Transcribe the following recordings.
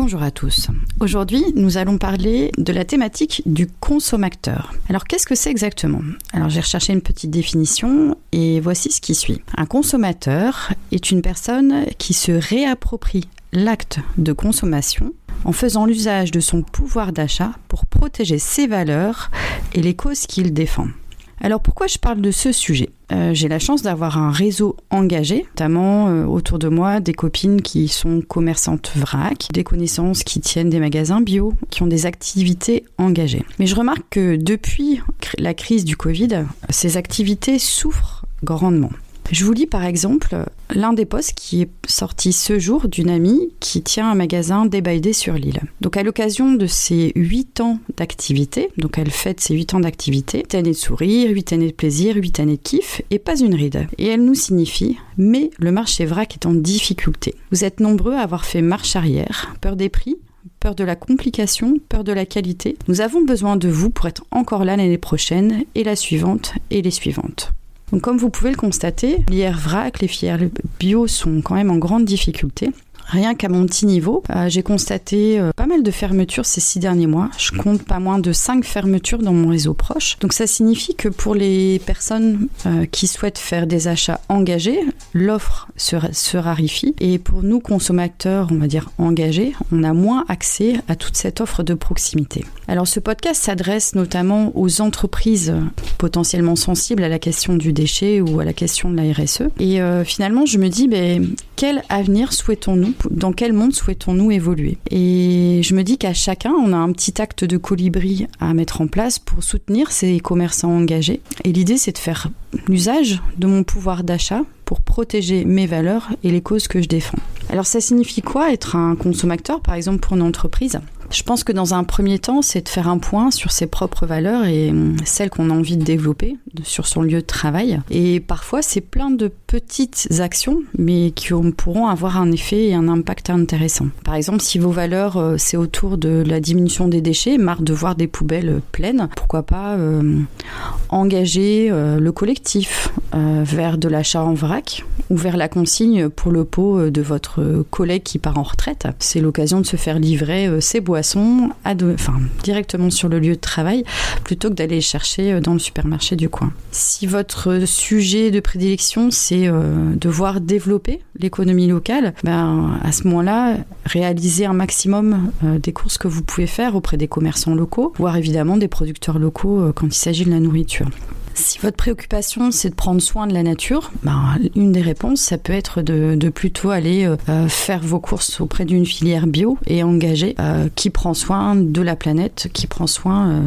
Bonjour à tous. Aujourd'hui, nous allons parler de la thématique du consommateur. Alors, qu'est-ce que c'est exactement? Alors, j'ai recherché une petite définition et voici ce qui suit. Un consommateur est une personne qui se réapproprie l'acte de consommation en faisant l'usage de son pouvoir d'achat pour protéger ses valeurs et les causes qu'il défend. Alors pourquoi je parle de ce sujet? Euh, J'ai la chance d'avoir un réseau engagé, notamment euh, autour de moi des copines qui sont commerçantes vrac, des connaissances qui tiennent des magasins bio, qui ont des activités engagées. Mais je remarque que depuis la crise du Covid, ces activités souffrent grandement. Je vous lis par exemple l'un des posts qui est sorti ce jour d'une amie qui tient un magasin débaillé sur l'île. Donc à l'occasion de ses 8 ans d'activité, donc elle fête ses 8 ans d'activité, 8 années de sourire, 8 années de plaisir, 8 années de kiff et pas une ride. Et elle nous signifie mais le marché vrac est en difficulté. Vous êtes nombreux à avoir fait marche arrière, peur des prix, peur de la complication, peur de la qualité. Nous avons besoin de vous pour être encore là l'année prochaine et la suivante et les suivantes. Donc comme vous pouvez le constater, l'IR vrac, les filières bio sont quand même en grande difficulté. Rien qu'à mon petit niveau, euh, j'ai constaté euh, pas mal de fermetures ces six derniers mois. Je compte pas moins de cinq fermetures dans mon réseau proche. Donc ça signifie que pour les personnes euh, qui souhaitent faire des achats engagés, l'offre se, se, raréfie. Et pour nous consommateurs, on va dire engagés, on a moins accès à toute cette offre de proximité. Alors ce podcast s'adresse notamment aux entreprises potentiellement sensibles à la question du déchet ou à la question de la RSE. Et finalement, je me dis, ben, quel avenir souhaitons-nous dans quel monde souhaitons-nous évoluer? Et je me dis qu'à chacun, on a un petit acte de colibri à mettre en place pour soutenir ces commerçants engagés. Et l'idée, c'est de faire l'usage de mon pouvoir d'achat pour protéger mes valeurs et les causes que je défends. Alors ça signifie quoi être un consommateur, par exemple pour une entreprise? Je pense que dans un premier temps, c'est de faire un point sur ses propres valeurs et hum, celles qu'on a envie de développer sur son lieu de travail. Et parfois, c'est plein de petites actions, mais qui pourront avoir un effet et un impact intéressant. Par exemple, si vos valeurs, euh, c'est autour de la diminution des déchets, marre de voir des poubelles pleines, pourquoi pas euh, engager euh, le collectif euh, vers de l'achat en vrac ou vers la consigne pour le pot de votre collègue qui part en retraite. C'est l'occasion de se faire livrer ses à directement sur le lieu de travail plutôt que d'aller chercher euh, dans le supermarché du coin. Si votre sujet de prédilection, c'est euh, de voir développer l'économie locale, ben, à ce moment-là, réaliser un maximum euh, des courses que vous pouvez faire auprès des commerçants locaux, voire évidemment des producteurs locaux quand il s'agit de la nourriture. Si votre préoccupation c'est de prendre soin de la nature, ben, une des réponses ça peut être de, plutôt aller euh, faire vos courses auprès d'une filière bio et engagée euh, qui prend soin de la planète, qui prend soin euh,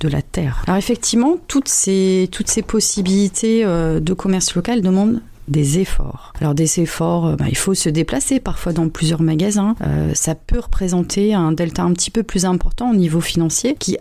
de la terre. Alors effectivement, toutes ces, possibilités euh, de commerce local demandent des efforts. Alors des efforts, bah, il faut se déplacer parfois dans plusieurs magasins. Euh, ça peut représenter un delta un petit peu plus important au niveau financier qui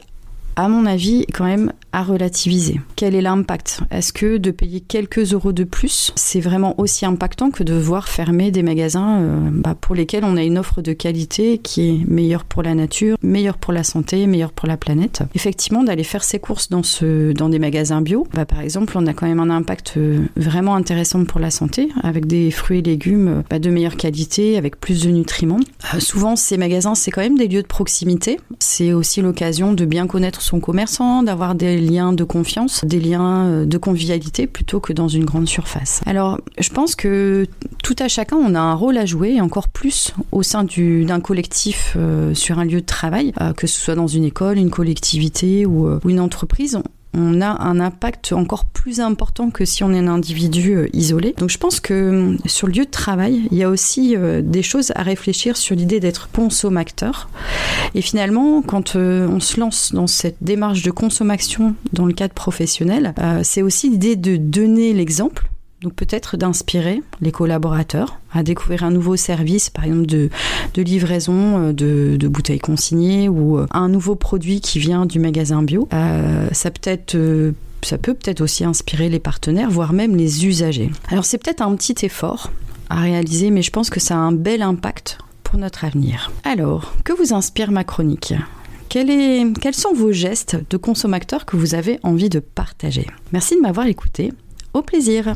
à mon avis, quand même relativiser. Quel est l'impact? Est-ce que de payer quelques euros de plus, c'est vraiment aussi impactant que de voir fermer des magasins euh, bah, pour lesquels on a une offre de qualité qui est meilleure pour la nature, meilleure pour la santé, meilleure pour la planète? Effectivement, d'aller faire ses courses dans, ce, dans des magasins bio, bah, par exemple, on a quand même un impact euh, vraiment intéressant pour la santé, avec des fruits et légumes bah, de meilleure qualité, avec plus de nutriments. Euh, souvent, ces magasins, c'est quand même des lieux de proximité. C'est aussi l'occasion de bien connaître son commerçant, d'avoir des liens de confiance, des liens euh, de convivialité plutôt que dans une grande surface. Alors, je pense que tout à chacun, on a un rôle à jouer, et encore plus au sein d'un collectif euh, sur un lieu de travail, euh, que ce soit dans une école, une collectivité ou, ou une entreprise on a un impact encore plus important que si on est un individu euh, isolé. Donc je pense que euh, sur le lieu de travail, il y a aussi euh, des choses à réfléchir sur l'idée d'être consommateur. Et finalement, quand on se lance dans cette démarche de consommation dans le cadre professionnel, c'est aussi l'idée de donner l'exemple donc peut-être d'inspirer les collaborateurs à découvrir un nouveau service, par exemple de, livraison de, bouteilles consignées ou un nouveau produit qui vient du magasin bio. être ça peut peut-être aussi inspirer les partenaires, voire même les usagers. Alors c'est peut-être un petit effort à réaliser, mais je pense que ça a un bel impact pour notre avenir. Alors, que vous inspire ma chronique? Quels sont vos gestes de consommateur que vous avez envie de partager? Merci de m'avoir écouté. Au plaisir